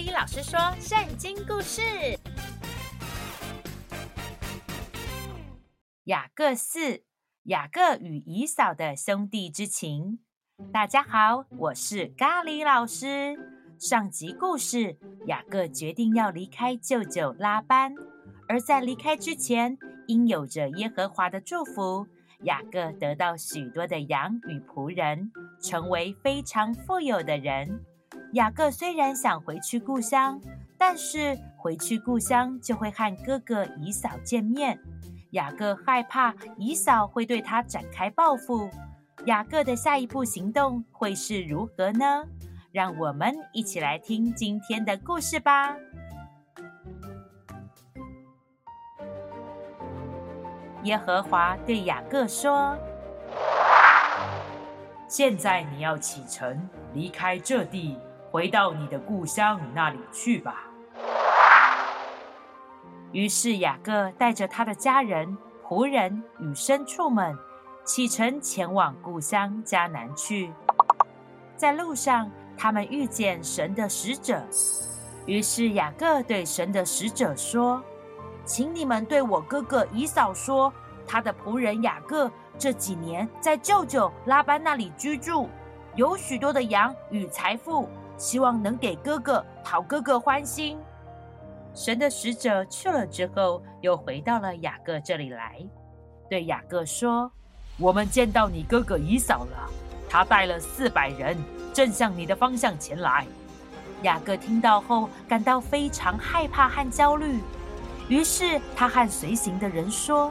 哩老师说圣经故事：雅各四，雅各与姨嫂的兄弟之情。大家好，我是咖喱老师。上集故事，雅各决定要离开舅舅拉班，而在离开之前，因有着耶和华的祝福，雅各得到许多的羊与仆人，成为非常富有的人。雅各虽然想回去故乡，但是回去故乡就会和哥哥以扫见面。雅各害怕以扫会对他展开报复。雅各的下一步行动会是如何呢？让我们一起来听今天的故事吧。耶和华对雅各说：“现在你要启程，离开这地。”回到你的故乡那里去吧。于是雅各带着他的家人、仆人与牲畜们启程前往故乡迦南去。在路上，他们遇见神的使者。于是雅各对神的使者说：“请你们对我哥哥以扫说，他的仆人雅各这几年在舅舅拉班那里居住，有许多的羊与财富。”希望能给哥哥讨哥哥欢心。神的使者去了之后，又回到了雅各这里来，对雅各说：“我们见到你哥哥以扫了，他带了四百人，正向你的方向前来。”雅各听到后，感到非常害怕和焦虑，于是他和随行的人说：“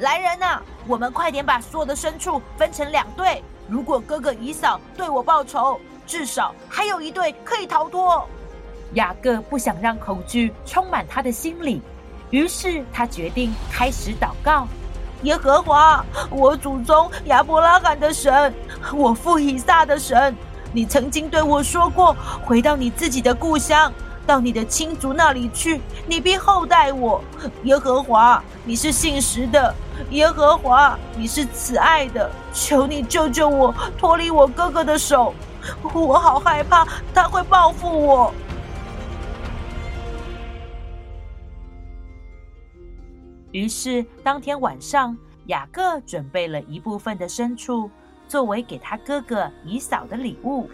来人呐，我们快点把所有的牲畜分成两队，如果哥哥以扫对我报仇。”至少还有一对可以逃脱。雅各不想让恐惧充满他的心里，于是他决定开始祷告：耶和华，我祖宗亚伯拉罕的神，我父以撒的神，你曾经对我说过，回到你自己的故乡，到你的亲族那里去，你必厚待我。耶和华，你是信实的；耶和华，你是慈爱的。求你救救我，脱离我哥哥的手。我好害怕，他会报复我。于是当天晚上，雅各准备了一部分的牲畜，作为给他哥哥以扫的礼物。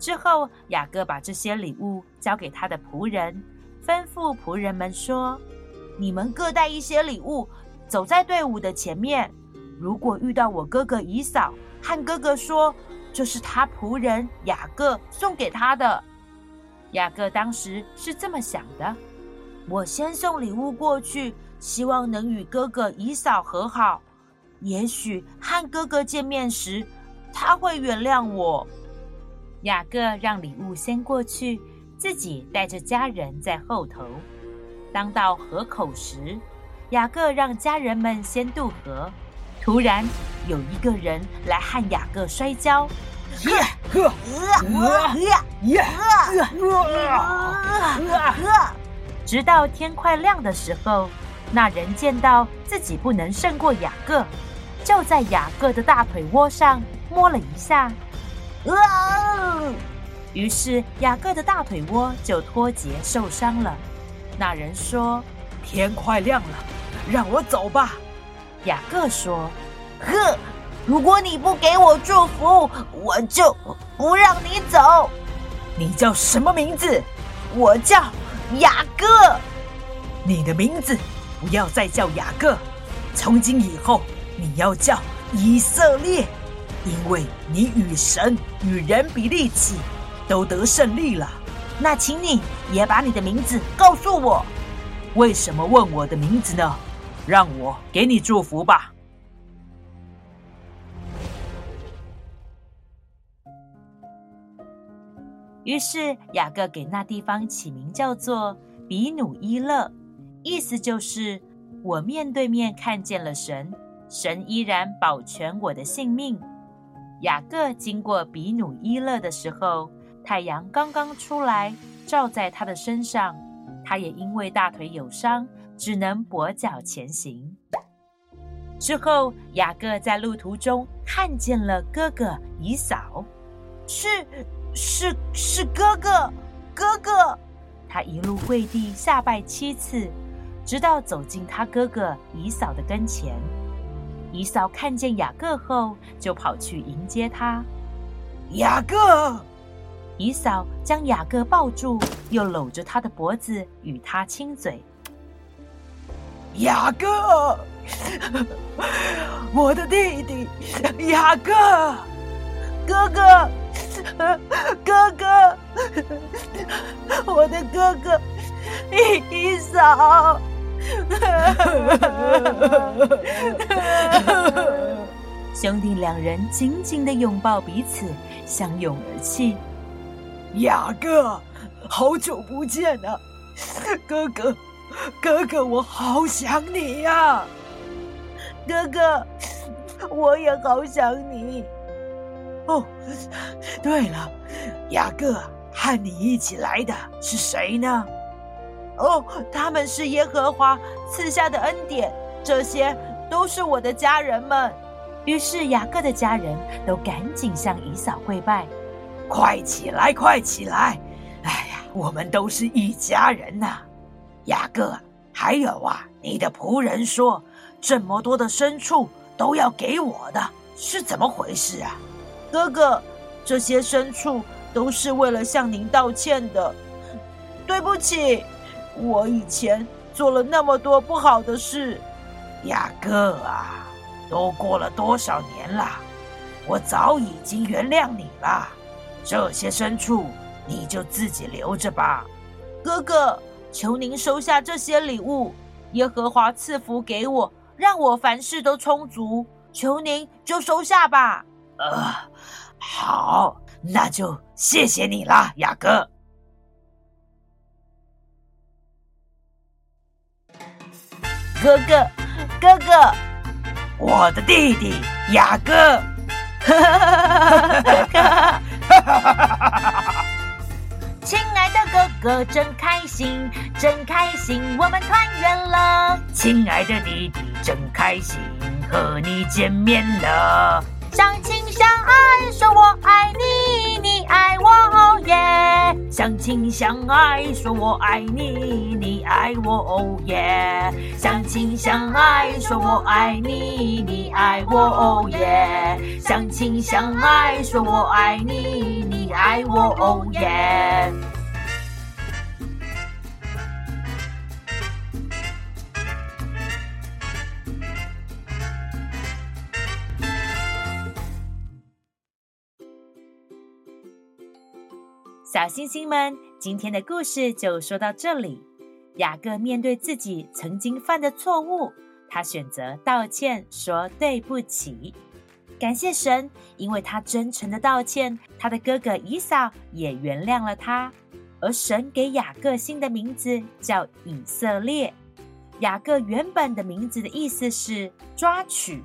之后，雅各把这些礼物交给他的仆人，吩咐仆人们说：“你们各带一些礼物，走在队伍的前面。如果遇到我哥哥以嫂，”和哥哥说：“这是他仆人雅各送给他的。”雅各当时是这么想的：“我先送礼物过去，希望能与哥哥以嫂和好。也许和哥哥见面时，他会原谅我。”雅各让礼物先过去，自己带着家人在后头。当到河口时，雅各让家人们先渡河。突然，有一个人来和雅各摔跤，直到天快亮的时候，那人见到自己不能胜过雅各，就在雅各的大腿窝上摸了一下，于是雅各的大腿窝就脱节受伤了。那人说：“天快亮了，让我走吧。”雅各说：“呵，如果你不给我祝福，我就不让你走。你叫什么名字？我叫雅各。你的名字不要再叫雅各，从今以后你要叫以色列，因为你与神与人比力气，都得胜利了。那请你也把你的名字告诉我。为什么问我的名字呢？”让我给你祝福吧。于是雅各给那地方起名叫做比努伊勒，意思就是我面对面看见了神，神依然保全我的性命。雅各经过比努伊勒的时候，太阳刚刚出来，照在他的身上，他也因为大腿有伤。只能跛脚前行。之后，雅各在路途中看见了哥哥以扫，是是是哥哥，哥哥。他一路跪地下拜七次，直到走进他哥哥以扫的跟前。以扫看见雅各后，就跑去迎接他。雅各，姨嫂将雅各抱住，又搂着他的脖子与他亲嘴。雅各，我的弟弟，雅各，哥哥。哥哥，我的哥哥，以扫，兄弟两人紧紧的拥抱彼此，相拥而泣。雅各，好久不见啊，哥哥，哥哥，我好想你呀，哥哥，我也好想你。哦，对了，雅各和你一起来的是谁呢？哦，他们是耶和华赐下的恩典，这些都是我的家人们。于是雅各的家人都赶紧向以扫跪拜。快起来，快起来！哎呀，我们都是一家人呐。雅各，还有啊，你的仆人说这么多的牲畜都要给我的，是怎么回事啊？哥哥，这些牲畜都是为了向您道歉的。对不起，我以前做了那么多不好的事。雅各啊，都过了多少年了，我早已经原谅你了。这些牲畜你就自己留着吧。哥哥，求您收下这些礼物。耶和华赐福给我，让我凡事都充足。求您就收下吧。呃，好，那就谢谢你了，雅各。哥哥，哥哥，我的弟弟雅哥。哈哈哈哈哈！亲爱的哥哥，真开心，真开心，我们团圆了。亲爱的弟弟，真开心，和你见面了。相亲相爱，说我爱你，你爱我，相亲相爱，说我爱你，你爱我，哦耶！相亲相爱，说我爱你，你爱我，哦耶！相亲相爱，说我爱你，你爱我，哦耶！小星星们，今天的故事就说到这里。雅各面对自己曾经犯的错误，他选择道歉，说对不起，感谢神，因为他真诚的道歉，他的哥哥以扫也原谅了他。而神给雅各新的名字叫以色列。雅各原本的名字的意思是抓取，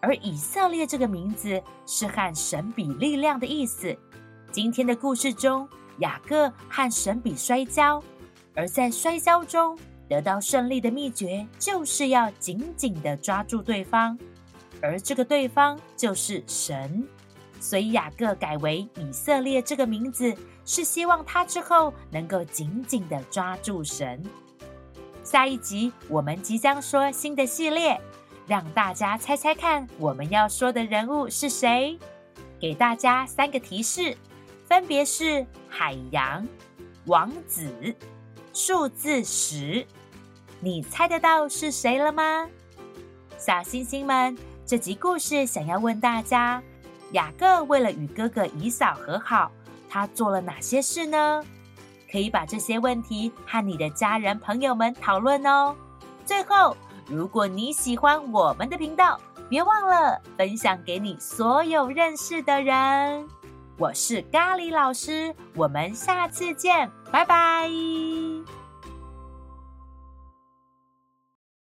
而以色列这个名字是和神比力量的意思。今天的故事中，雅各和神比摔跤，而在摔跤中得到胜利的秘诀，就是要紧紧地抓住对方，而这个对方就是神。所以雅各改为以色列这个名字，是希望他之后能够紧紧地抓住神。下一集我们即将说新的系列，让大家猜猜看，我们要说的人物是谁？给大家三个提示。分别是海洋、王子、数字十，你猜得到是谁了吗？小星星们，这集故事想要问大家：雅各为了与哥哥以扫和好，他做了哪些事呢？可以把这些问题和你的家人朋友们讨论哦。最后，如果你喜欢我们的频道，别忘了分享给你所有认识的人。我是咖喱老师，我们下次见，拜拜。